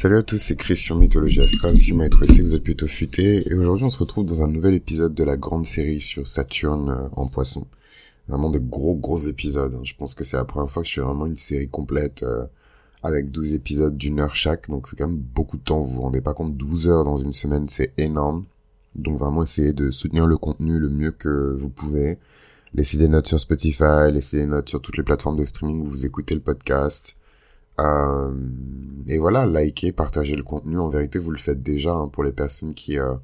Salut à tous, c'est Chris sur Mythologie Astrale. Si vous m'avez trouvé, vous êtes plutôt futé. Et aujourd'hui, on se retrouve dans un nouvel épisode de la grande série sur Saturne euh, en poisson. Vraiment de gros, gros épisodes. Je pense que c'est la première fois que je fais vraiment une série complète euh, avec 12 épisodes d'une heure chaque. Donc c'est quand même beaucoup de temps. Vous vous rendez pas compte, 12 heures dans une semaine, c'est énorme. Donc vraiment, essayez de soutenir le contenu le mieux que vous pouvez. Laissez des notes sur Spotify, laissez des notes sur toutes les plateformes de streaming où vous écoutez le podcast. Euh, et voilà, likez, partagez le contenu. En vérité, vous le faites déjà hein, pour les personnes qui euh,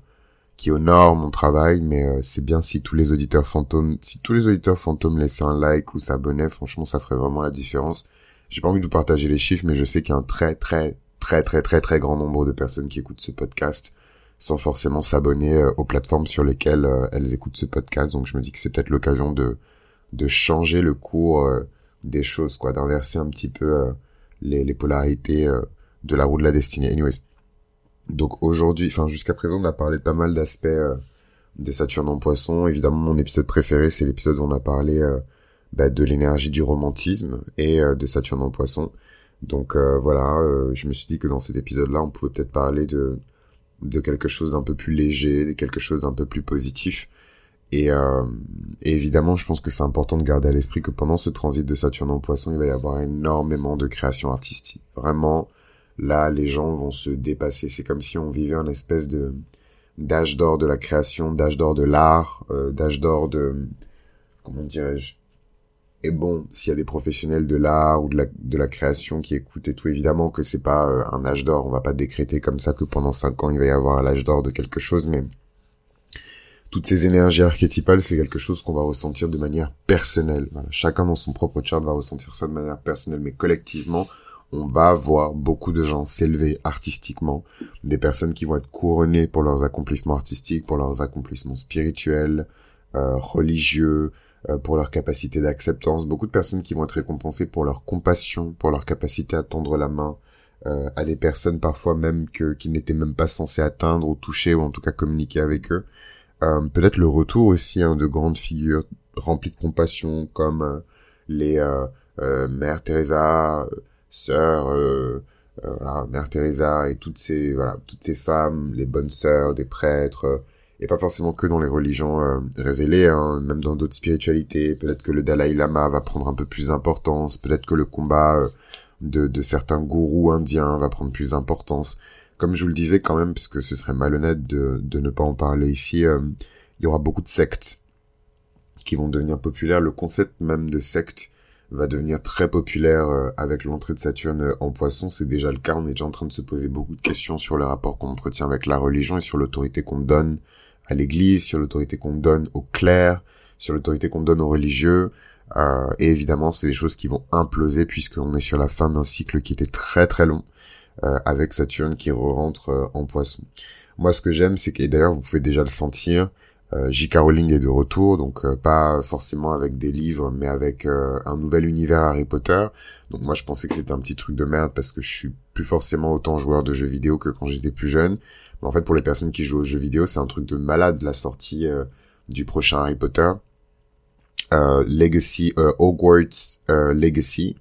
qui honorent mon travail, mais euh, c'est bien si tous les auditeurs fantômes, si tous les auditeurs fantômes laissaient un like ou s'abonnaient, franchement, ça ferait vraiment la différence. J'ai pas envie de vous partager les chiffres, mais je sais qu'il y a un très très très très très très grand nombre de personnes qui écoutent ce podcast sans forcément s'abonner aux plateformes sur lesquelles elles écoutent ce podcast. Donc je me dis que c'est peut-être l'occasion de de changer le cours des choses, quoi, d'inverser un petit peu les, les polarités euh, de la roue de la destinée. Anyways. Donc aujourd'hui, enfin jusqu'à présent, on a parlé pas mal d'aspects euh, de Saturne en Poisson. Évidemment, mon épisode préféré, c'est l'épisode où on a parlé euh, bah, de l'énergie du romantisme et de Saturne en Poisson. Donc voilà, je me suis dit que dans cet épisode-là, on pouvait peut-être parler de de quelque chose d'un peu plus léger, de quelque chose d'un peu plus positif. Et, euh, évidemment, je pense que c'est important de garder à l'esprit que pendant ce transit de Saturne en Poisson, il va y avoir énormément de création artistique. Vraiment, là, les gens vont se dépasser. C'est comme si on vivait un espèce de d'âge d'or de la création, d'âge d'or de l'art, euh, d'âge d'or de comment dirais-je? Et bon, s'il y a des professionnels de l'art ou de la, de la création qui écoutent et tout, évidemment que c'est pas euh, un âge d'or. On va pas décréter comme ça que pendant cinq ans il va y avoir l'âge d'or de quelque chose, mais toutes ces énergies archétypales, c'est quelque chose qu'on va ressentir de manière personnelle. Chacun dans son propre chart va ressentir ça de manière personnelle, mais collectivement, on va voir beaucoup de gens s'élever artistiquement, des personnes qui vont être couronnées pour leurs accomplissements artistiques, pour leurs accomplissements spirituels, euh, religieux, euh, pour leur capacité d'acceptance, beaucoup de personnes qui vont être récompensées pour leur compassion, pour leur capacité à tendre la main, euh, à des personnes parfois même que qui n'étaient même pas censées atteindre ou toucher ou en tout cas communiquer avec eux. Euh, peut-être le retour aussi hein, de grandes figures remplies de compassion comme euh, les euh, euh, Mère Teresa, sœur voilà, Mère Teresa et toutes ces voilà toutes ces femmes, les bonnes sœurs des prêtres et pas forcément que dans les religions révélées, hein, même dans d'autres spiritualités. Peut-être que le Dalai Lama va prendre un peu plus d'importance, peut-être que le combat de, de certains gourous indiens va prendre plus d'importance comme je vous le disais quand même, parce que ce serait malhonnête de, ne pas en parler ici, euh, il y aura beaucoup de sectes qui vont devenir populaires. Le concept même de secte va devenir très populaire euh, avec l'entrée de Saturne en poisson. C'est déjà le cas. On est déjà en train de se poser beaucoup de questions sur le rapport qu'on entretient avec la religion et sur l'autorité qu'on donne à l'église, sur l'autorité qu'on donne aux clercs, sur l'autorité qu'on donne aux religieux. Euh, et évidemment, c'est des choses qui vont imploser puisqu'on est sur la fin d'un cycle qui était très très long. Euh, avec Saturne qui re-rentre euh, en poisson. Moi, ce que j'aime, c'est que, et d'ailleurs, vous pouvez déjà le sentir, euh, J.K. Est de retour, donc pas forcément avec des livres, mais avec un nouvel univers Harry Potter. Donc moi, je pensais que c'était un petit truc de merde parce que je suis plus forcément autant joueur de jeux vidéo que quand j'étais plus jeune. Mais en fait, pour les personnes qui jouent aux jeux vidéo, c'est un truc de malade la sortie du prochain Harry Potter. Legacy, Hogwarts Legacy.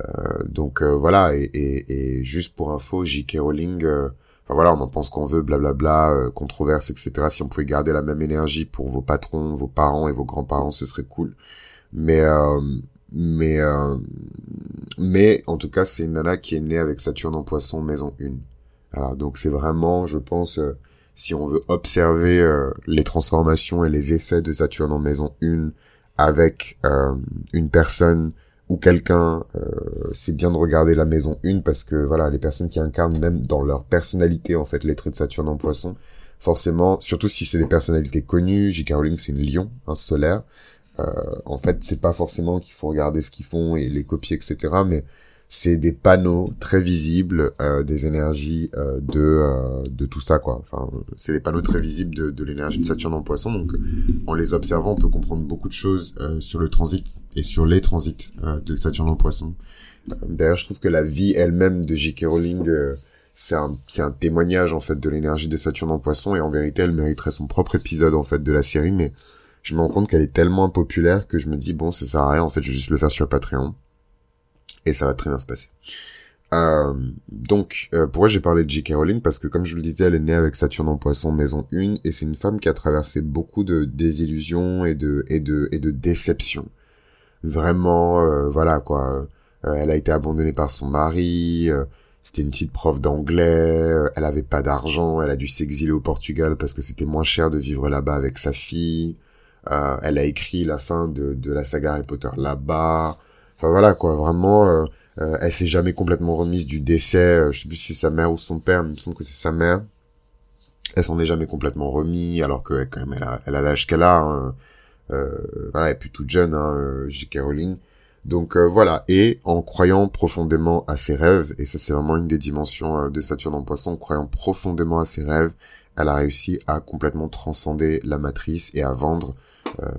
Euh, donc euh, voilà, et, et, et, juste pour info, J.K. Rowling, euh, enfin voilà, on en pense qu'on veut, blablabla, controverse, etc. Si on pouvait garder la même énergie pour vos patrons, vos parents et vos grands-parents, ce serait cool. Mais mais mais en tout cas, c'est une nana qui est née avec Saturne en Poisson, maison 1. Voilà, donc c'est vraiment, je pense, si on veut observer les transformations et les effets de Saturne en maison 1 avec une personne ou quelqu'un, euh, c'est bien de regarder la maison 1 parce que voilà, les personnes qui incarnent même dans leur personnalité en fait les traits de Saturne en Poisson, forcément, surtout si c'est des personnalités connues, J.K. Rowling c'est une lion, un solaire. Euh, en fait, c'est pas forcément qu'il faut regarder ce qu'ils font et les copier, etc. Mais c'est des panneaux très visibles euh, des énergies euh, de euh, de tout ça quoi. Enfin, c'est des panneaux très visibles de, de l'énergie de Saturne en Poisson. Donc, en les observant, on peut comprendre beaucoup de choses sur le transit et sur les transits de Saturne en Poisson. D'ailleurs, je trouve que la vie elle-même de J.K. Rowling c'est un c'est un témoignage en fait de l'énergie de Saturne en Poisson et en vérité, elle mériterait son propre épisode en fait de la série, mais je me rends compte qu'elle est tellement impopulaire que je me dis bon, ça sert à rien en fait, je vais juste le faire sur Patreon et ça va très bien se passer. Euh, donc, euh, pourquoi j'ai parlé de J.K. Rowling? Parce que, comme je le disais, elle est née avec Saturne en Poisson, maison 1, et c'est une femme qui a traversé beaucoup de désillusions et de et de et de déceptions. Vraiment, euh, voilà quoi. Euh, elle a été abandonnée par son mari. c'était une petite prof d'anglais. elle avait pas d'argent. Elle a dû s'exiler au Portugal parce que c'était moins cher de vivre là-bas avec sa fille. elle a écrit la fin de de la saga Harry Potter là-bas. Enfin voilà quoi, vraiment euh, elle s'est jamais complètement remise du décès. Euh, je sais plus si c'est sa mère ou son père, mais il me semble que c'est sa mère. Elle s'en est jamais complètement remise, alors que quand même elle a, l'âge qu'elle a. Hein. Euh, voilà, elle est plus jeune, hein, euh, J.K. Rowling. Donc voilà, et en croyant profondément à ses rêves, et ça c'est vraiment une des dimensions de Saturne en Poisson, croyant profondément à ses rêves, elle a réussi à complètement transcender la matrice et à vendre euh,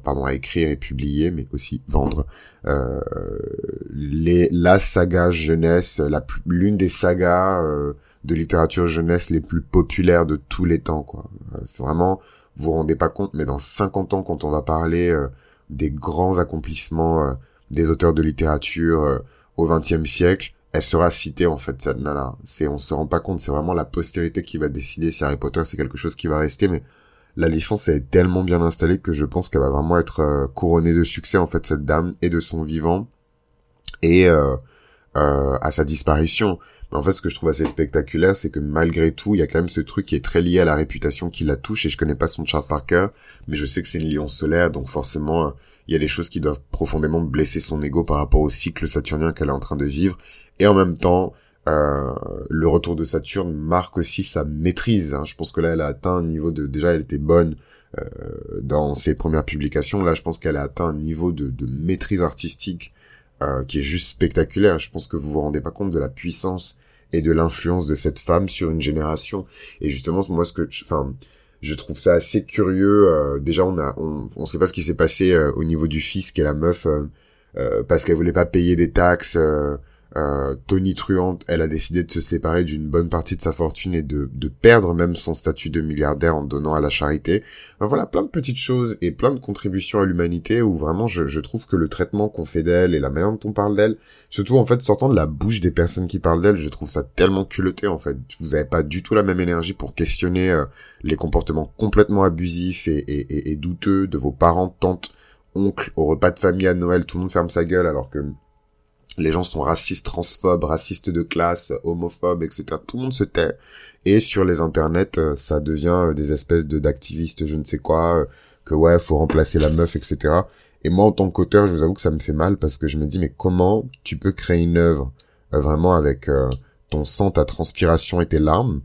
pardon, à écrire et publier, mais aussi vendre euh, les la saga jeunesse, l'une des sagas euh, de littérature jeunesse les plus populaires de tous les temps, quoi. c'est vraiment, vous vous rendez pas compte, mais dans 50 ans, quand on va parler des grands accomplissements des auteurs de littérature au XXe siècle, elle sera citée en fait cette nana. C'est on se rend pas compte, c'est vraiment la postérité qui va décider si Harry Potter c'est quelque chose qui va rester, mais la licence est tellement bien installée que je pense qu'elle va vraiment être euh, couronnée de succès en fait cette dame et de son vivant et euh, euh, à sa disparition. Mais en fait, ce que je trouve assez spectaculaire, c'est que malgré tout, il y a quand même ce truc qui est très lié à la réputation qui la touche. Et je connais pas son chart par cœur, mais je sais que c'est une lion solaire, donc forcément, il y a des choses qui doivent profondément blesser son ego par rapport au cycle saturnien qu'elle est en train de vivre. Et en même temps, euh, le retour de Saturne marque aussi sa maîtrise. Hein. Je pense que là, elle a atteint un niveau de... Déjà, elle était bonne euh, dans ses premières publications. Là, je pense qu'elle a atteint un niveau de, de maîtrise artistique euh, qui est juste spectaculaire. Je pense que vous vous rendez pas compte de la puissance et de l'influence de cette femme sur une génération. Et justement, moi, ce que... Enfin, je trouve ça assez curieux. Euh, déjà, on a, on, on sait pas ce qui s'est passé euh, au niveau du fils, qui est la meuf, parce qu'elle voulait pas payer des taxes. Euh, Tony Truante, elle a décidé de se séparer d'une bonne partie de sa fortune et de, de perdre même son statut de milliardaire en donnant à la charité. voilà, plein de petites choses et plein de contributions à l'humanité où vraiment je, je, trouve que le traitement qu'on fait d'elle et la manière dont on parle d'elle, surtout en fait sortant de la bouche des personnes qui parlent d'elle, je trouve ça tellement culotté en fait. Vous avez pas du tout la même énergie pour questionner euh, les comportements complètement abusifs et, et, et, et douteux de vos parents, tantes, oncles au repas de famille à Noël, tout le monde ferme sa gueule alors que les gens sont racistes, transphobes, racistes de classe, homophobes, etc. Tout le monde se tait. Et sur les internets, euh, ça devient euh, des espèces de d'activistes, je ne sais quoi, euh, que ouais, faut remplacer la meuf, etc. Et moi, en tant qu'auteur, je vous avoue que ça me fait mal parce que je me dis, mais comment tu peux créer une œuvre vraiment avec ton sang, ta transpiration et tes larmes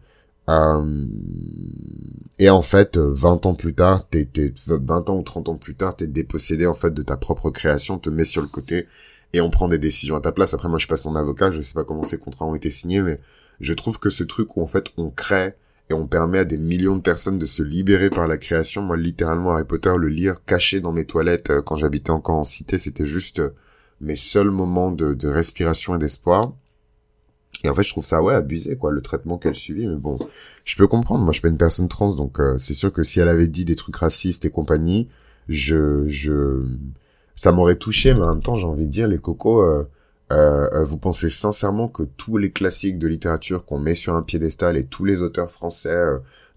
et en fait, 20 ans plus tard, t'es, 20 ans ou 30 ans plus tard, t'es dépossédé en fait de ta propre création, te mets sur le côté et on prend des décisions à ta place. Après, moi, je passe mon avocat, je sais pas comment ces contrats ont été signés, mais je trouve que ce truc où, en fait, on crée et on permet à des millions de personnes de se libérer par la création. Moi, littéralement, Harry Potter, le lire caché dans mes toilettes euh, quand j'habitais encore en cité, c'était juste euh, mes seuls moments de, respiration et d'espoir. Et en fait, je trouve ça, ouais, abusé, quoi, le traitement qu'elle subit. Mais bon, je peux comprendre. Moi, je suis pas une personne trans, donc euh, c'est sûr que si elle avait dit des trucs racistes et compagnie, je, je, ça m'aurait touché, mais en même temps, j'ai envie de dire, les cocos, euh, euh, euh, vous pensez sincèrement que tous les classiques de littérature qu'on met sur un piédestal et tous les auteurs français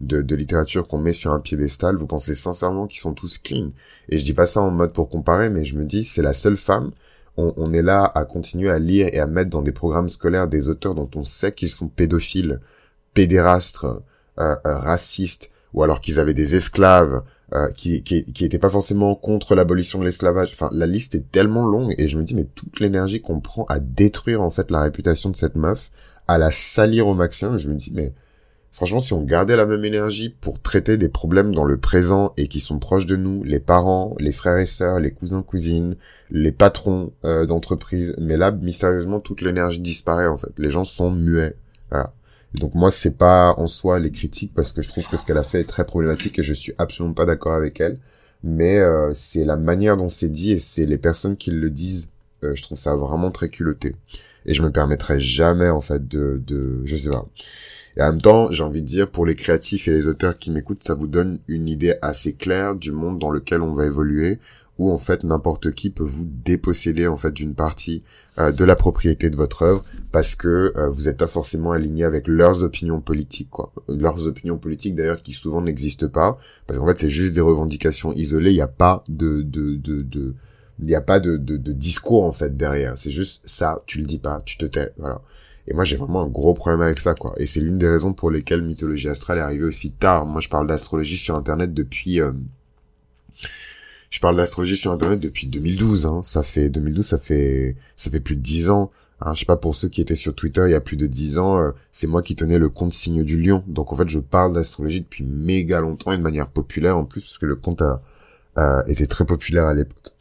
de, littérature qu'on met sur un piédestal, vous pensez sincèrement qu'ils sont tous clean? Et je dis pas ça en mode pour comparer, mais je me dis, c'est la seule femme. On, on, est là à continuer à lire et à mettre dans des programmes scolaires des auteurs dont on sait qu'ils sont pédophiles, pédérastres, racistes, ou alors qu'ils avaient des esclaves, euh, qui, qui, qui était pas forcément contre l'abolition de l'esclavage. Enfin, la liste est tellement longue et je me dis mais toute l'énergie qu'on prend à détruire en fait la réputation de cette meuf, à la salir au maximum, je me dis mais franchement si on gardait la même énergie pour traiter des problèmes dans le présent et qui sont proches de nous, les parents, les frères et sœurs, les cousins cousines, les patrons euh, d'entreprise, mais là mystérieusement toute l'énergie disparaît en fait. Les gens sont muets. Voilà. Donc moi, c'est pas en soi les critiques parce que je trouve que ce qu'elle a fait est très problématique et je suis absolument pas d'accord avec elle. Mais euh, c'est la manière dont c'est dit et c'est les personnes qui le disent. Euh, je trouve ça vraiment très culotté. Et je me permettrai jamais en fait de, de, je sais pas. Et en même temps, j'ai envie de dire pour les créatifs et les auteurs qui m'écoutent, ça vous donne une idée assez claire du monde dans lequel on va évoluer. Où en fait n'importe qui peut vous déposséder en fait d'une partie euh, de la propriété de votre œuvre parce que euh, vous n'êtes pas forcément aligné avec leurs opinions politiques quoi. Leurs opinions politiques d'ailleurs qui souvent n'existent pas parce qu'en fait c'est juste des revendications isolées, il n'y a pas de de de, de il n'y a pas de, de, de, discours en fait derrière. C'est juste ça, tu le dis pas, tu te tais, voilà. Et moi j'ai vraiment un gros problème avec ça quoi. Et c'est l'une des raisons pour lesquelles mythologie astrale est arrivée aussi tard. Moi je parle d'astrologie sur internet depuis euh, je parle d'astrologie sur internet depuis 2012. Hein. Ça fait 2012, ça fait ça fait plus de 10 ans. Hein, je sais pas pour ceux qui étaient sur Twitter il y a plus de 10 ans, euh, c'est moi qui tenais le compte signe du lion. Donc en fait, je parle d'astrologie depuis méga longtemps et de manière populaire en plus parce que le compte a, été très populaire à l'époque.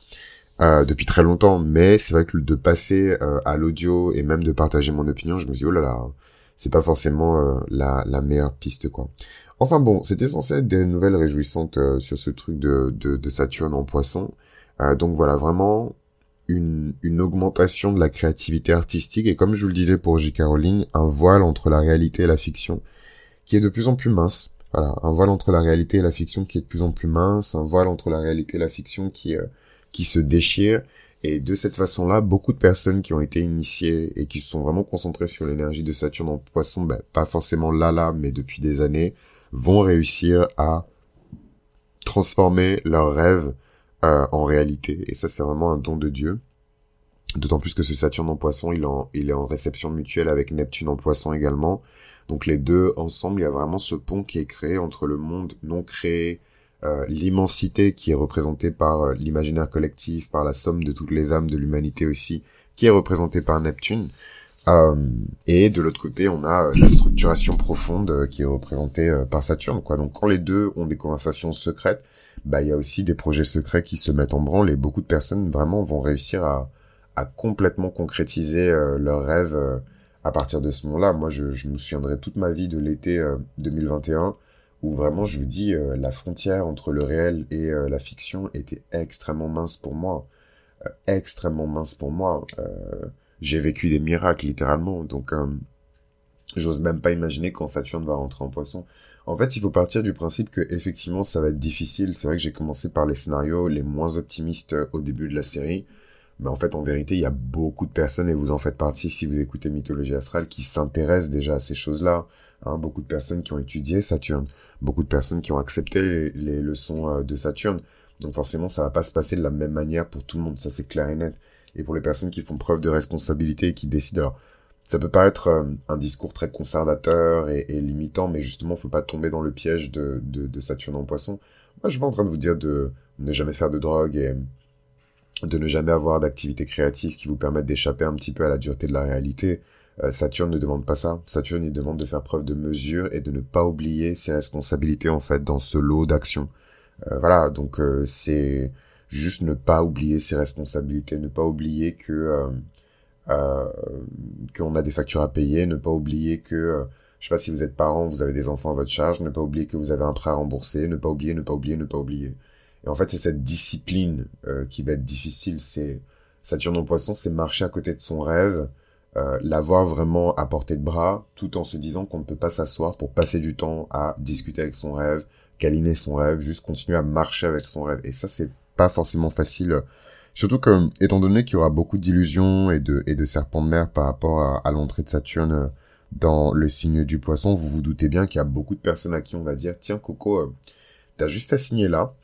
Euh, depuis très longtemps, mais c'est vrai que de passer euh, à l'audio et même de partager mon opinion, je me dis oh là là, c'est pas forcément la, la meilleure piste quoi. Enfin bon, c'était censé être des nouvelles réjouissantes euh, sur ce truc de, de, de Saturne en poisson. Euh, donc voilà, vraiment une, une augmentation de la créativité artistique et comme je vous le disais pour J.K. Rowling, un voile entre la réalité et la fiction qui est de plus en plus mince. Voilà, un voile entre la réalité et la fiction qui est de plus en plus mince, un voile entre la réalité et la fiction qui, euh, qui se déchire. Et de cette façon-là, beaucoup de personnes qui ont été initiées et qui se sont vraiment concentrées sur l'énergie de Saturne en poisson, ben, pas forcément là là, mais depuis des années, vont réussir à transformer leurs rêves euh, en réalité. Et ça, c'est vraiment un don de Dieu. D'autant plus que ce Saturne en poisson, il, en, il est en réception mutuelle avec Neptune en poisson également. Donc les deux ensemble, il y a vraiment ce pont qui est créé entre le monde non créé, euh, l'immensité qui est représentée par euh, l'imaginaire collectif, par la somme de toutes les âmes de l'humanité aussi, qui est représentée par Neptune, euh, et de l'autre côté, on a euh, la structuration profonde euh, qui est représentée par Saturne. Quoi. Donc quand les deux ont des conversations secrètes, bah il y a aussi des projets secrets qui se mettent en branle et beaucoup de personnes vraiment vont réussir à, complètement concrétiser leurs rêves à partir de ce moment-là. Moi, je, me souviendrai toute ma vie de l'été 2021 où vraiment, je vous dis, la frontière entre le réel et la fiction était extrêmement mince pour moi. extrêmement mince pour moi j'ai vécu des miracles littéralement. Donc, euh, j'ose même pas imaginer quand Saturne va rentrer en Poisson. En fait, il faut partir du principe que effectivement, ça va être difficile. C'est vrai que j'ai commencé par les scénarios les moins optimistes euh, au début de la série. Mais en fait, en vérité, il y a beaucoup de personnes, et vous en faites partie si vous écoutez Mythologie Astrale, qui s'intéressent déjà à ces choses-là. Hein, beaucoup de personnes qui ont étudié Saturne, beaucoup de personnes qui ont accepté les, les leçons euh, de Saturne. Donc forcément, ça va pas se passer de la même manière pour tout le monde, ça c'est clair et net et pour les personnes qui font preuve de responsabilité et qui décident. Alors, ça peut paraître euh, un discours très conservateur et, limitant, mais justement, faut pas tomber dans le piège de, Saturne en poisson. Moi, je suis pas en train de vous dire de ne jamais faire de drogue et de ne jamais avoir d'activités créatives qui vous permettent d'échapper un petit peu à la dureté de la réalité. Euh, Saturne ne demande pas ça. Saturne, il demande de faire preuve de mesure et de ne pas oublier ses responsabilités, en fait, dans ce lot d'actions. Euh, voilà, donc c'est juste ne pas oublier ses responsabilités, ne pas oublier que euh, euh, qu'on a des factures à payer, ne pas oublier que euh, je sais pas si vous êtes parent, vous avez des enfants à votre charge, ne pas oublier que vous avez un prêt à rembourser, ne pas oublier, ne pas oublier, ne pas oublier. Et en fait, c'est cette discipline euh, qui va être difficile. C'est Saturne en Poisson, c'est marcher à côté de son rêve, euh, l'avoir vraiment à portée de bras, tout en se disant qu'on ne peut pas s'asseoir pour passer du temps à discuter avec son rêve, câliner son rêve, juste continuer à marcher avec son rêve. Et ça, c'est pas forcément facile. Surtout que, étant donné qu'il y aura beaucoup d'illusions et de, et de serpents de mer par rapport à, l'entrée de Saturne euh, dans le signe du poisson, vous vous doutez bien qu'il y a beaucoup de personnes à qui on va dire, tiens Coco, euh, t'as juste à signer là,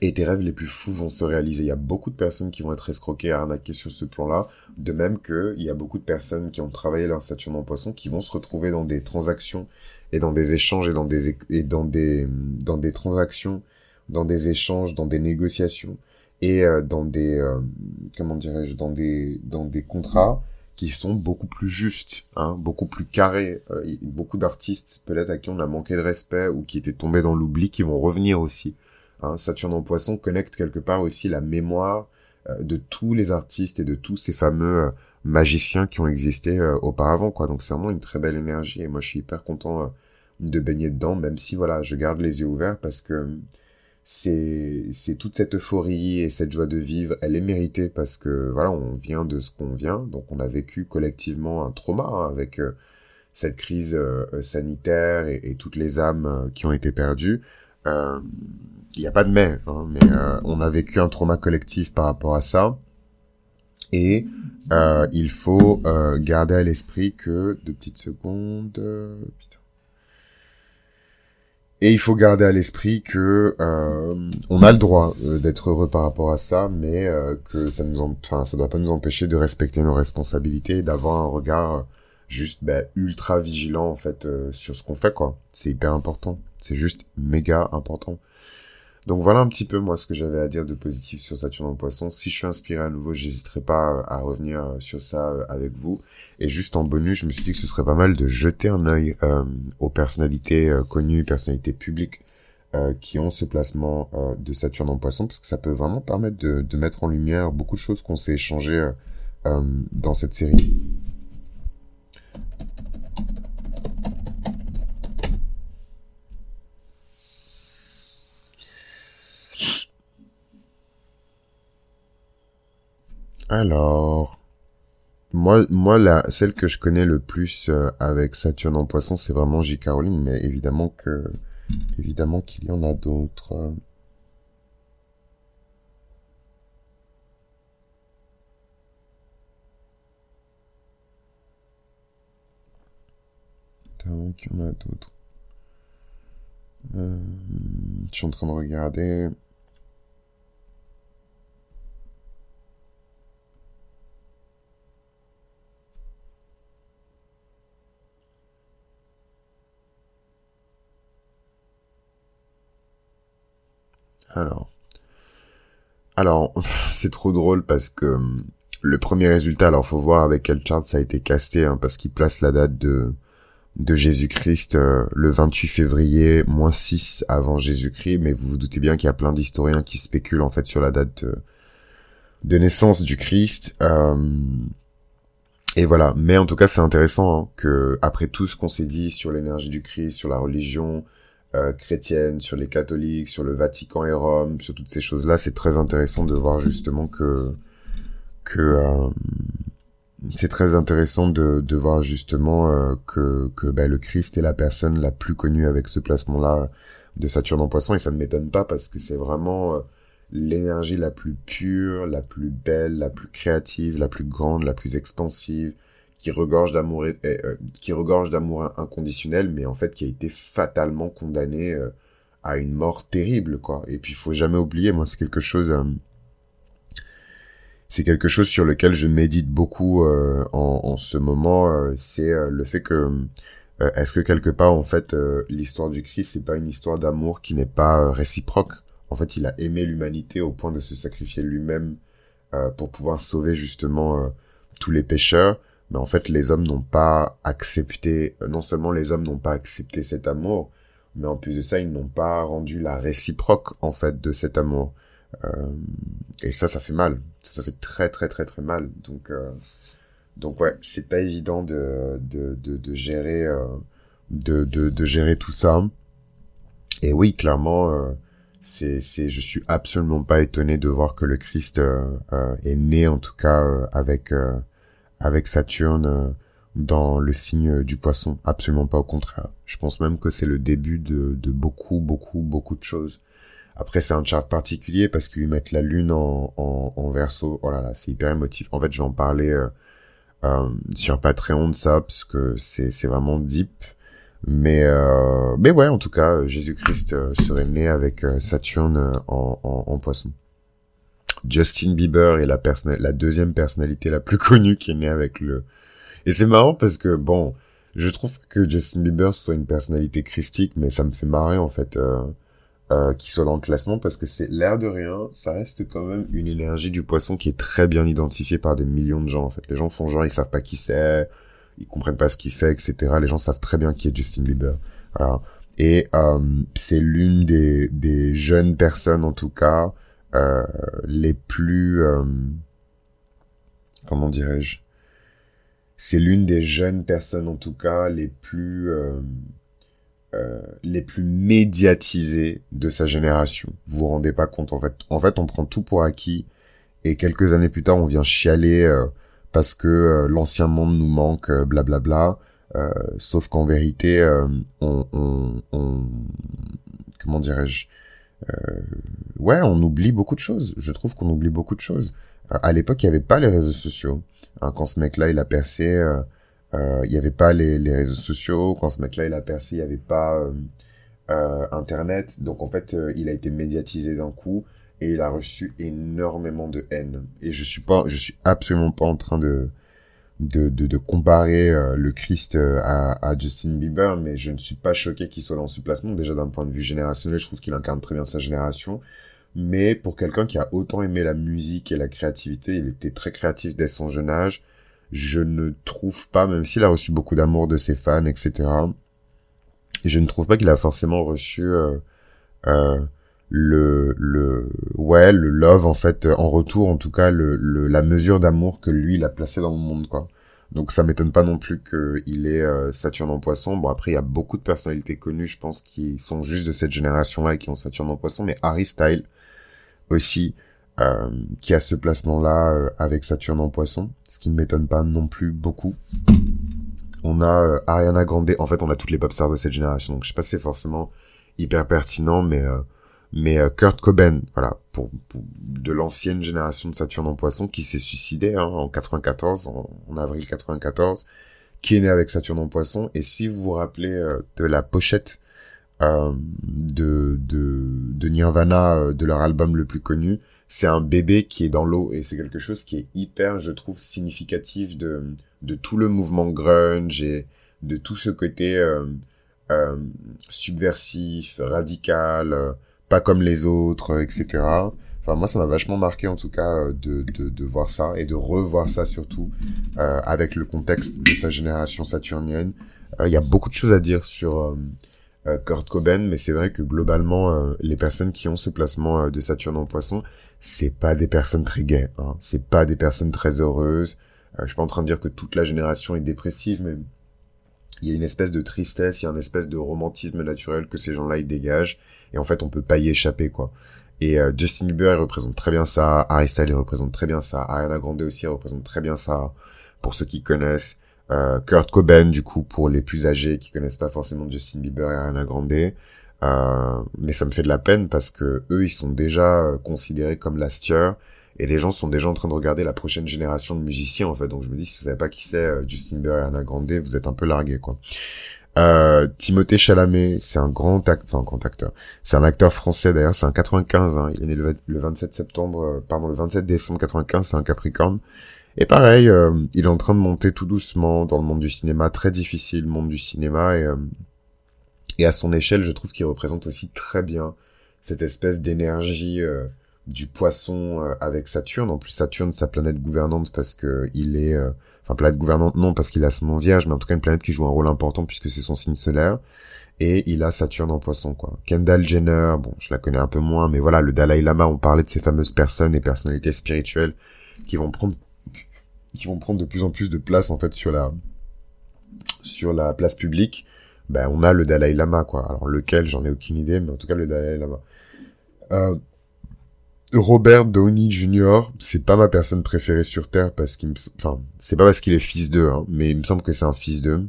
et tes rêves les plus fous vont se réaliser. Il y a beaucoup de personnes qui vont être escroquées, arnaquées sur ce plan-là, de même que il y a beaucoup de personnes qui ont travaillé leur Saturne en poisson qui vont se retrouver dans des transactions et dans des échanges et dans des, et dans des, dans des transactions dans des échanges, dans des négociations et euh, dans des euh, comment dirais-je dans des dans des contrats qui sont beaucoup plus justes, hein, beaucoup plus carrés. Euh, beaucoup d'artistes peut-être à qui on a manqué de respect ou qui étaient tombés dans l'oubli, qui vont revenir aussi. Hein. Saturne en Poisson connecte quelque part aussi la mémoire de tous les artistes et de tous ces fameux magiciens qui ont existé auparavant, quoi. Donc c'est vraiment une très belle énergie et moi je suis hyper content de baigner dedans, même si voilà, je garde les yeux ouverts parce que c'est c'est toute cette euphorie et cette joie de vivre, elle est méritée parce que voilà, on vient de ce qu'on vient, donc on a vécu collectivement un trauma hein, avec euh, cette crise euh, sanitaire et, toutes les âmes euh, qui ont été perdues. il n'y a pas de mais, hein, mais on a vécu un trauma collectif par rapport à ça. Et il faut garder à l'esprit que, de petites secondes, putain. Et il faut garder à l'esprit que euh, on a le droit euh, d'être heureux par rapport à ça, mais euh, que ça nous, enfin, ça doit pas nous empêcher de respecter nos responsabilités, d'avoir un regard juste bah, ultra vigilant en fait sur ce qu'on fait quoi. C'est hyper important. C'est juste méga important. Donc voilà un petit peu moi ce que j'avais à dire de positif sur Saturne en Poisson. Si je suis inspiré à nouveau, j'hésiterai pas euh, à revenir euh, sur ça euh, avec vous. Et juste en bonus, je me suis dit que ce serait pas mal de jeter un œil aux personnalités connues, personnalités publiques qui ont ce placement de Saturne en Poisson, parce que ça peut vraiment permettre de, de mettre en lumière beaucoup de choses qu'on s'est échangées dans cette série. Alors, moi, moi, la, celle que je connais le plus euh, avec Saturne en Poisson, c'est vraiment J. Caroline, mais évidemment que, évidemment qu'il y en a d'autres. Évidemment qu'il y en a d'autres. Euh, je suis en train de regarder. Alors, c'est trop drôle parce que hum, le premier résultat, alors faut voir avec quel chart ça a été casté, hein, parce qu'il place la date de de Jésus-Christ euh, le 28 février moins 6 avant Jésus-Christ, mais vous vous doutez bien qu'il y a plein d'historiens qui spéculent en fait sur la date de, naissance du Christ. Hum, et voilà, mais en tout cas c'est intéressant hein, que après tout ce qu'on s'est dit sur l'énergie du Christ, sur la religion, euh, chrétienne, sur les catholiques, sur le Vatican et Rome, sur toutes ces choses-là, c'est très intéressant de voir justement que que euh, c'est très intéressant de, de voir justement euh, que que ben, le Christ est la personne la plus connue avec ce placement-là de Saturne en Poisson. Et ça ne m'étonne pas parce que c'est vraiment l'énergie la plus pure, la plus belle, la plus créative, la plus grande, la plus expansive, qui regorge d'amour euh, qui regorge d'amour inconditionnel mais en fait qui a été fatalement condamné euh, à une mort terrible quoi. Et puis il faut jamais oublier moi c'est quelque chose euh, c'est quelque chose sur lequel je médite beaucoup en, en, ce moment c'est le fait que est-ce que quelque part en fait l'histoire du Christ c'est pas une histoire d'amour qui n'est pas réciproque? En fait il a aimé l'humanité au point de se sacrifier lui-même pour pouvoir sauver justement tous les pécheurs mais en fait les hommes n'ont pas accepté, euh, non seulement les hommes n'ont pas accepté cet amour, mais en plus de ça, ils n'ont pas rendu la réciproque en fait de cet amour. Euh, et ça, ça fait mal. Ça, ça fait très très très très mal. Donc euh, donc ouais, c'est pas évident de de de, de gérer euh, de, de de gérer tout ça. Et oui, clairement. Euh, c'est, c'est, je suis absolument pas étonné de voir que le Christ est né en tout cas avec avec Saturne euh, dans le signe du poisson. Absolument pas au contraire. Je pense même que c'est le début de, de beaucoup, beaucoup, beaucoup de choses. Après, c'est un chart particulier parce qu'ils mettent la lune en, en, en verso. Oh là là, c'est hyper émotif. En fait, je vais en parler euh, euh, sur Patreon de ça parce que c'est, vraiment deep. Mais euh, mais ouais, en tout cas, Jésus-Christ serait né avec Saturne en, en, en poisson. Justin Bieber est la, la deuxième personnalité la plus connue qui est née avec le... Et c'est marrant parce que, bon, je trouve que Justin Bieber soit une personnalité christique, mais ça me fait marrer, en fait, euh, euh, qu'il soit dans le classement parce que c'est l'air de rien, ça reste quand même une énergie du poisson qui est très bien identifiée par des millions de gens, en fait. Les gens font genre, ils savent pas qui c'est, ils comprennent pas ce qu'il fait, etc. Les gens savent très bien qui est Justin Bieber. Voilà. Et euh, c'est l'une des, des jeunes personnes, en tout cas, les plus euh, comment dirais-je c'est l'une des jeunes personnes en tout cas les plus euh, euh, les plus médiatisées de sa génération. Vous vous rendez pas compte en fait. En fait, on prend tout pour acquis et quelques années plus tard, on vient chialer parce que l'ancien monde nous manque, blablabla. Bla, bla. Euh, sauf qu'en vérité, euh, on, on, on, comment dirais-je, euh, ouais, on oublie beaucoup de choses. Je trouve qu'on oublie beaucoup de choses. à l'époque, il n'y avait pas les réseaux sociaux. Quand ce mec-là, il a percé, il n'y avait pas les, les, réseaux sociaux. Quand ce mec-là, il a percé, il n'y avait pas Internet. Donc en fait, il a été médiatisé d'un coup et il a reçu énormément de haine. Et je suis pas, je suis absolument pas en train de de, de, de comparer euh, le Christ euh, à, à, Justin Bieber, mais je ne suis pas choqué qu'il soit dans ce placement. Déjà d'un point de vue générationnel, je trouve qu'il incarne très bien sa génération. Mais pour quelqu'un qui a autant aimé la musique et la créativité, il était très créatif dès son jeune âge. Je ne trouve pas, même s'il a reçu beaucoup d'amour de ses fans, etc. Je ne trouve pas qu'il a forcément reçu euh, euh, le le ouais le love en fait en retour en tout cas le, le la mesure d'amour que lui il a placé dans le monde quoi. Donc ça m'étonne pas non plus qu'il ait euh, Saturne en poisson. Bon après il y a beaucoup de personnalités connues je pense qui sont juste de cette génération là et qui ont Saturne en poisson. Mais Harry Style aussi euh, qui a ce placement là euh, avec Saturne en poisson ce qui ne m'étonne pas non plus beaucoup. On a euh, Ariana Grande. En fait on a toutes les pop stars de cette génération. Donc je sais pas si c'est forcément hyper pertinent mais mais euh, Kurt Cobain, voilà, pour, de l'ancienne génération de Saturne en Poisson, qui s'est suicidé hein, en 94, en, avril 94, qui est né avec Saturne en Poisson. Et si vous vous rappelez euh, de la pochette euh, de, de, de Nirvana, euh, de leur album le plus connu, c'est un bébé qui est dans l'eau et c'est quelque chose qui est hyper, je trouve, significatif de, de tout le mouvement grunge et de tout ce côté euh, subversif, radical pas comme les autres, etc. Enfin, moi, ça m'a vachement marqué, en tout cas, euh, de, de, de, voir ça et de revoir ça surtout euh, avec le contexte de sa génération saturnienne. Euh, il y a beaucoup de choses à dire sur euh, Kurt Cobain, mais c'est vrai que globalement, les personnes qui ont ce placement de Saturne en Poisson, c'est pas des personnes très gaies. Hein. C'est pas des personnes très heureuses. je suis pas en train de dire que toute la génération est dépressive, mais il y a une espèce de tristesse, il y a une espèce de romantisme naturel que ces gens-là ils dégagent et en fait on peut pas y échapper quoi. Et euh, Justin Bieber il représente très bien ça, Harry Styles il représente très bien ça, Ariana Grande aussi il représente très bien ça pour ceux qui connaissent. Euh, Kurt Cobain du coup pour les plus âgés qui connaissent pas forcément Justin Bieber et Ariana Grande. Euh, mais ça me fait de la peine parce que eux ils sont déjà euh, considérés comme l'astieur et les gens sont déjà en train de regarder la prochaine génération de musiciens en fait donc je me dis si vous savez pas qui c'est euh, Justin Bieber et Ariana Grande vous êtes un peu largué quoi euh, Timothée Chalamet, c'est un grand acteur, enfin grand acteur. C'est un acteur français d'ailleurs, c'est un 95, hein. il est né le, 27 septembre, euh, pardon, le 27 décembre 95, c'est un Capricorne. Et pareil, euh, il est en train de monter tout doucement dans le monde du cinéma, très difficile, le monde du cinéma, et, et à son échelle, je trouve qu'il représente aussi très bien cette espèce d'énergie du poisson avec Saturne. En plus, Saturne, sa planète gouvernante, parce que il est enfin planète gouvernante non parce qu'il a mon vierge, mais en tout cas une planète qui joue un rôle important puisque c'est son signe solaire. Et il a Saturne en poisson, quoi. Kendall Jenner, bon, je la connais un peu moins, mais voilà, le Dalai Lama, on parlait de ces fameuses personnes et personnalités spirituelles qui vont prendre, qui vont prendre de plus en plus de place, en fait, sur la, sur la place publique. Ben, on a le Dalai Lama, quoi. Alors, lequel, j'en ai aucune idée, mais en tout cas, le Dalai Lama. Euh, Robert Downey Jr., c'est pas ma personne préférée sur Terre parce qu'il me... Enfin, c'est pas parce qu'il est fils d'eux, hein, mais il me semble que c'est un fils d'eux.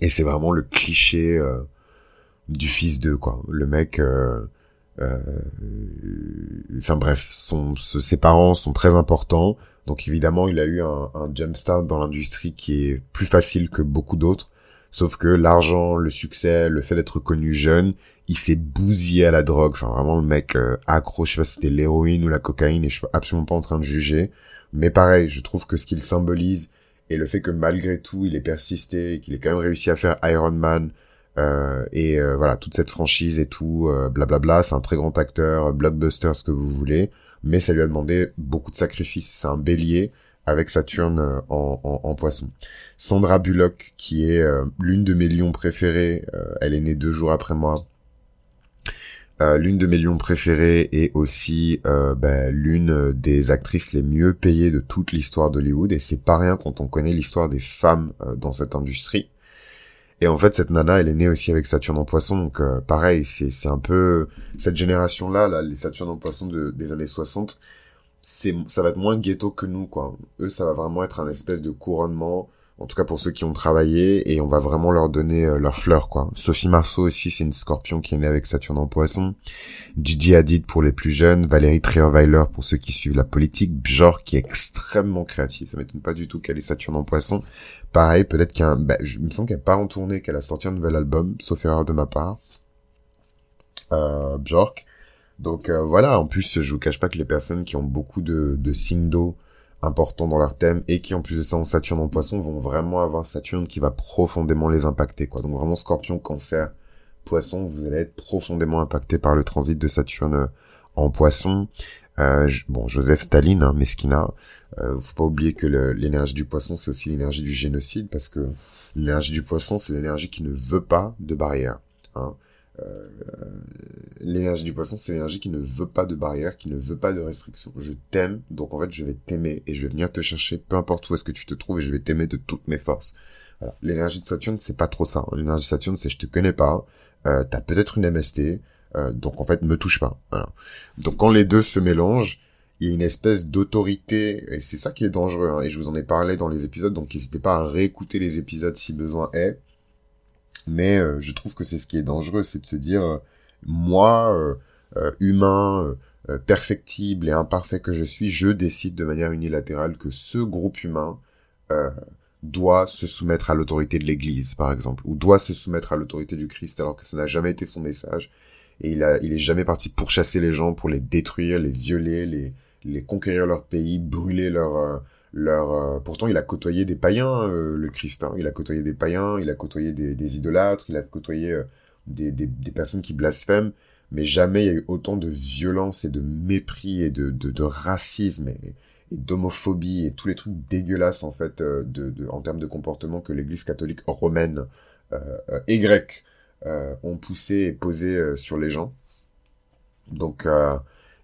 Et c'est vraiment le cliché euh, du fils d'eux, quoi. Le mec... Euh, euh, enfin bref, ses parents sont très importants. Donc évidemment, il a eu un, un jumpstart dans l'industrie qui est plus facile que beaucoup d'autres. Sauf que l'argent, le succès, le fait d'être connu jeune, il s'est bousillé à la drogue. Enfin, vraiment, le mec euh, accro, je sais pas si c'était l'héroïne ou la cocaïne, et je suis absolument pas en train de juger. Mais pareil, je trouve que ce qu'il symbolise, et le fait que malgré tout, il ait persisté, qu'il ait quand même réussi à faire Iron Man, euh, et euh, voilà, toute cette franchise et tout, blablabla, c'est un très grand acteur, blockbuster, ce que vous voulez, mais ça lui a demandé beaucoup de sacrifices. C'est un bélier, avec Saturne en, en, en, poisson. Sandra Bullock, qui est l'une de mes lions préférées, elle est née deux jours après moi, euh, l'une de mes lions préférées et aussi euh, bah, l'une des actrices les mieux payées de toute l'histoire d'Hollywood et c'est pas rien quand on connaît l'histoire des femmes euh, dans cette industrie. Et en fait cette nana elle est née aussi avec Saturne en poisson donc pareil c'est un peu cette génération là là les Saturne en poisson de, des années 60 c'est ça va être moins ghetto que nous quoi. Eux ça va vraiment être un espèce de couronnement En tout cas pour ceux qui ont travaillé et on va vraiment leur donner euh, leur fleur quoi. Sophie Marceau aussi c'est une scorpion qui est née avec Saturne en poisson. Gigi Hadid pour les plus jeunes, Valérie Trierweiler pour ceux qui suivent la politique, Björk qui est extrêmement créative, ça m'étonne pas du tout qu'elle ait Saturne en poisson. Pareil, peut-être qu'un bah, je me sens qu'elle pas en tournée, qu'elle a sorti un nouvel album, sauf erreur de ma part. Euh, Björk. Donc euh, voilà, en plus je vous cache pas que les personnes qui ont beaucoup de, de signes d'eau importants dans leur thème et qui en plus de ça ont Saturne en poisson vont vraiment avoir Saturne qui va profondément les impacter quoi. Donc vraiment Scorpion, Cancer, Poisson, vous allez être profondément impacté par le transit de Saturne euh, en Poisson. Euh, bon, Joseph Staline, hein, Meskina. Euh, faut pas oublier que l'énergie du poisson, c'est aussi l'énergie du génocide, parce que l'énergie du poisson, c'est l'énergie qui ne veut pas de barrière. Hein. Euh, l'énergie du poisson, c'est l'énergie qui ne veut pas de barrière, qui ne veut pas de restriction. Je t'aime, donc en fait, je vais t'aimer et je vais venir te chercher, peu importe où est-ce que tu te trouves, et je vais t'aimer de toutes mes forces. L'énergie de Saturne, c'est pas trop ça. Hein. L'énergie de Saturne, c'est je te connais pas, euh, t'as peut-être une MST, euh, donc en fait, me touche pas. Donc quand les deux se mélangent, il y a une espèce d'autorité, et c'est ça qui est dangereux, hein, et je vous en ai parlé dans les épisodes, donc n'hésitez pas à réécouter les épisodes si besoin est. Mais euh, je trouve que c'est ce qui est dangereux, c'est de se dire, euh, moi, euh, humain, perfectible et imparfait que je suis, je décide de manière unilatérale que ce groupe humain doit se soumettre à l'autorité de l'Église, par exemple, ou doit se soumettre à l'autorité du Christ, alors que ça n'a jamais été son message. Et il a, il est jamais parti pour chasser les gens, pour les détruire, les violer, les, les conquérir leur pays, brûler leur, euh, pourtant il a côtoyé des païens euh, le Christ hein. il a côtoyé des païens il a côtoyé des, idolâtres il a côtoyé euh, des, des, personnes qui blasphèment mais jamais il y a eu autant de violence et de mépris et de, de, racisme et, d'homophobie et tous les trucs dégueulasses en fait de, de en termes de comportement que l'Église catholique romaine et grecque ont poussé et posé sur les gens donc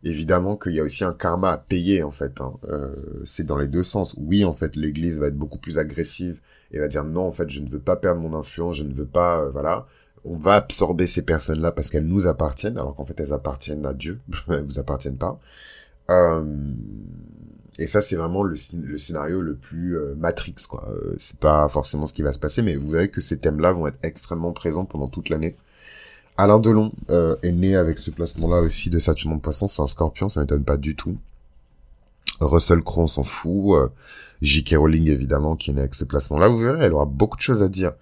évidemment qu'il y a aussi un karma à payer en fait. Hein. Euh, c'est dans les deux sens. Oui, en fait, l'Église va être beaucoup plus agressive et va dire non, en fait, je ne veux pas perdre mon influence, je ne veux pas, euh, voilà. On va absorber ces personnes-là parce qu'elles nous appartiennent, alors qu'en fait, elles appartiennent à Dieu, elles vous appartiennent pas. Euh, et ça, c'est vraiment le, le, scénario le plus euh, Matrix, quoi. Euh, c'est pas forcément ce qui va se passer, mais vous verrez que ces thèmes-là vont être extrêmement présents pendant toute l'année. Alain Delon euh, est né avec ce placement-là aussi de Saturne en poisson, c'est un scorpion, ça m'étonne pas du tout. Russell Crowe, s'en fout. Euh, J.K. Rowling, évidemment, qui est né avec ce placement-là. Vous verrez, elle aura beaucoup de choses à dire.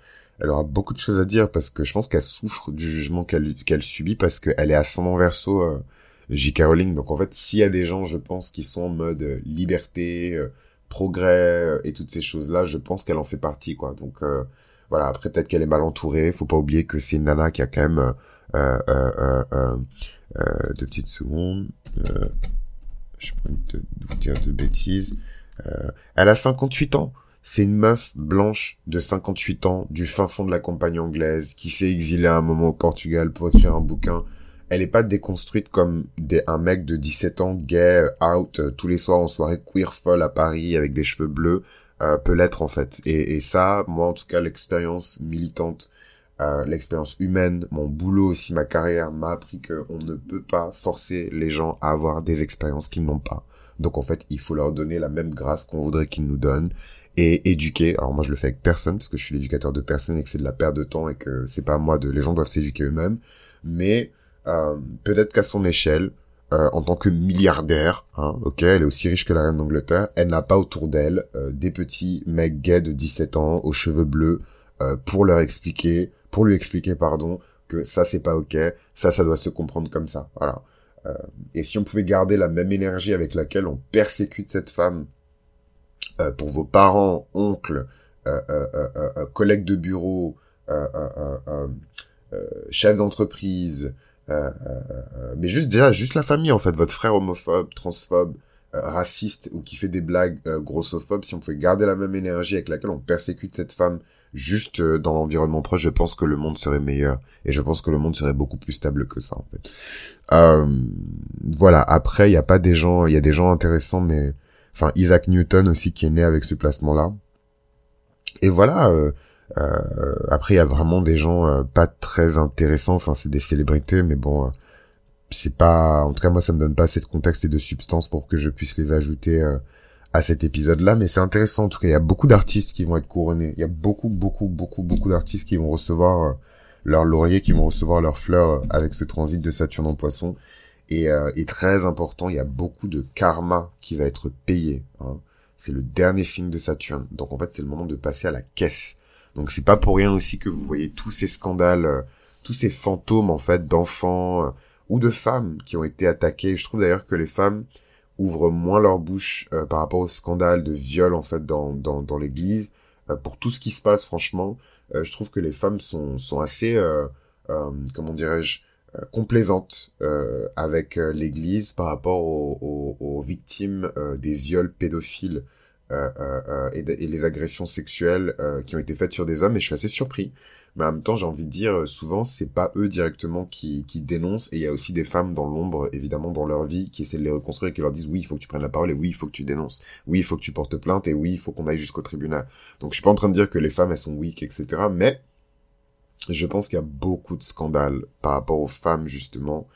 Elle aura beaucoup de choses à dire parce que je pense qu'elle souffre du jugement qu'elle qu'elle subit parce qu'elle est ascendant verso euh, J.K. Rowling. Donc en fait, s'il y a des gens, je pense, qui sont en mode euh, liberté, euh, progrès et toutes ces choses-là, je pense qu'elle en fait partie, quoi. Donc voilà, après peut-être qu'elle est mal entourée. Faut pas oublier que c'est une nana qui a quand même euh, euh, euh, euh, euh deux petites secondes. Euh, je peux vous dire de bêtises. elle a 58 ans. C'est une meuf blanche de 58 ans du fin fond de la campagne anglaise qui s'est exilée à un moment au Portugal pour écrire un bouquin. Elle est pas déconstruite comme un mec de 17 ans gay out tous les soirs en soirée queer folle à Paris avec des cheveux bleus. Euh, peut l'être en fait. Et, et, ça, moi en tout cas, l'expérience militante, euh, l'expérience humaine, mon boulot aussi, ma carrière m'a appris que on ne peut pas forcer les gens à avoir des expériences qu'ils n'ont pas. Donc en fait, il faut leur donner la même grâce qu'on voudrait qu'ils nous donnent et éduquer. Alors moi, je le fais avec personne parce que je suis l'éducateur de personne et que c'est de la perte de temps et que c'est pas moi de. Les gens doivent s'éduquer eux-mêmes. Mais euh, peut-être qu'à son échelle, euh, en tant que milliardaire, hein, ok, elle est aussi riche que la reine d'Angleterre, elle n'a pas autour d'elle euh, des petits mecs gays de 17 ans aux cheveux bleus euh, pour leur expliquer, pour lui expliquer, pardon, que ça c'est pas ok, ça ça doit se comprendre comme ça, voilà. et si on pouvait garder la même énergie avec laquelle on persécute cette femme pour vos parents, oncles, collègues de bureau, chefs d'entreprise, euh, euh, euh, mais juste déjà, juste la famille en fait, votre frère homophobe, transphobe, raciste ou qui fait des blagues grossophobes, si on pouvait garder la même énergie avec laquelle on persécute cette femme juste dans l'environnement proche, je pense que le monde serait meilleur et je pense que le monde serait beaucoup plus stable que ça en fait. Euh, voilà. Après, il y a pas des gens, il y a des gens intéressants, mais enfin Isaac Newton aussi qui est né avec ce placement-là. Et voilà. Euh, après, il y a vraiment des gens euh, pas très intéressants. Enfin, c'est des célébrités, mais bon, euh, c'est pas. En tout cas, moi, ça me donne pas assez de contexte et de substance pour que je puisse les ajouter à cet épisode-là, mais c'est intéressant en tout cas. Il y a beaucoup d'artistes qui vont être couronnés. Il y a beaucoup, beaucoup, beaucoup, beaucoup d'artistes qui vont recevoir euh, leur laurier, qui vont recevoir leurs fleurs euh, avec ce transit de Saturne en Poisson. Et, euh, et très important, il y a beaucoup de karma qui va être payé. Hein. C'est le dernier signe de Saturne. Donc en fait, c'est le moment de passer à la caisse. Donc c'est pas pour rien aussi que vous voyez tous ces scandales, tous ces fantômes en fait d'enfants ou de femmes qui ont été attaquées. Je trouve d'ailleurs que les femmes ouvrent moins leur bouche euh, par rapport au scandale de viol en fait dans, dans, dans l'église. Euh, pour tout ce qui se passe, franchement, euh, je trouve que les femmes sont, sont assez, comment dirais-je, complaisantes avec l'église par rapport aux, aux, victimes des viols pédophiles et, et, les agressions sexuelles qui ont été faites sur des hommes. Et je suis assez surpris. Mais en même temps j'ai envie de dire souvent c'est pas eux directement qui, qui dénoncent et il y a aussi des femmes dans l'ombre évidemment dans leur vie qui essaient de les reconstruire et qui leur disent oui il faut que tu prennes la parole et oui il faut que tu dénonces. Oui il faut que tu portes plainte et oui il faut qu'on aille jusqu'au tribunal. Donc je suis pas en train de dire que les femmes elles sont weak etc mais je pense qu'il y a beaucoup de scandales par rapport aux femmes justement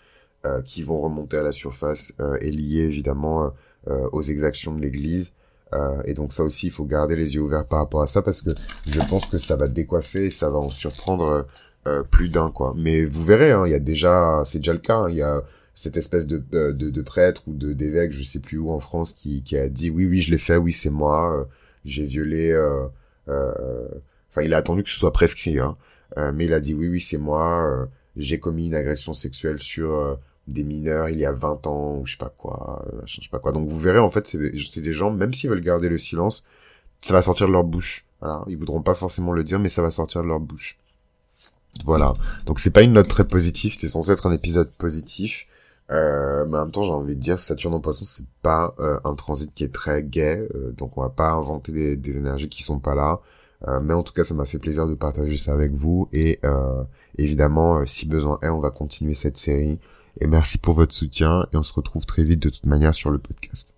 euh, qui vont remonter à la surface euh, et liées évidemment euh, aux exactions de l'Église euh, et donc ça aussi, il faut garder les yeux ouverts par rapport à ça parce que je pense que ça va décoiffer et ça va en surprendre euh, plus d'un quoi. Mais vous verrez, hein, il y a déjà, c'est déjà le cas. Hein, il y a cette espèce de, de, prêtre ou de d'évêque, je sais plus où en France, qui, qui a dit oui oui je l'ai fait, oui c'est moi, euh, j'ai violé. Enfin, il a attendu que ce soit prescrit, hein, mais il a dit oui oui c'est moi, j'ai commis une agression sexuelle sur des mineurs il y a 20 ans ou je sais pas quoi, euh, je sais pas quoi. Donc vous verrez en fait c'est des, des gens même s'ils veulent garder le silence, ça va sortir de leur bouche. Voilà, ils voudront pas forcément le dire mais ça va sortir de leur bouche. Voilà. Donc c'est pas une note très positive, c'est censé être un épisode positif. Euh, mais en même temps, j'ai envie de dire, Saturne en Poisson, c'est pas euh, un transit qui est très gai, euh, donc on va pas inventer des, des, énergies qui sont pas là. mais en tout cas, ça m'a fait plaisir de partager ça avec vous et évidemment, si besoin est, on va continuer cette série et merci pour votre soutien et on se retrouve très vite de toute manière sur le podcast.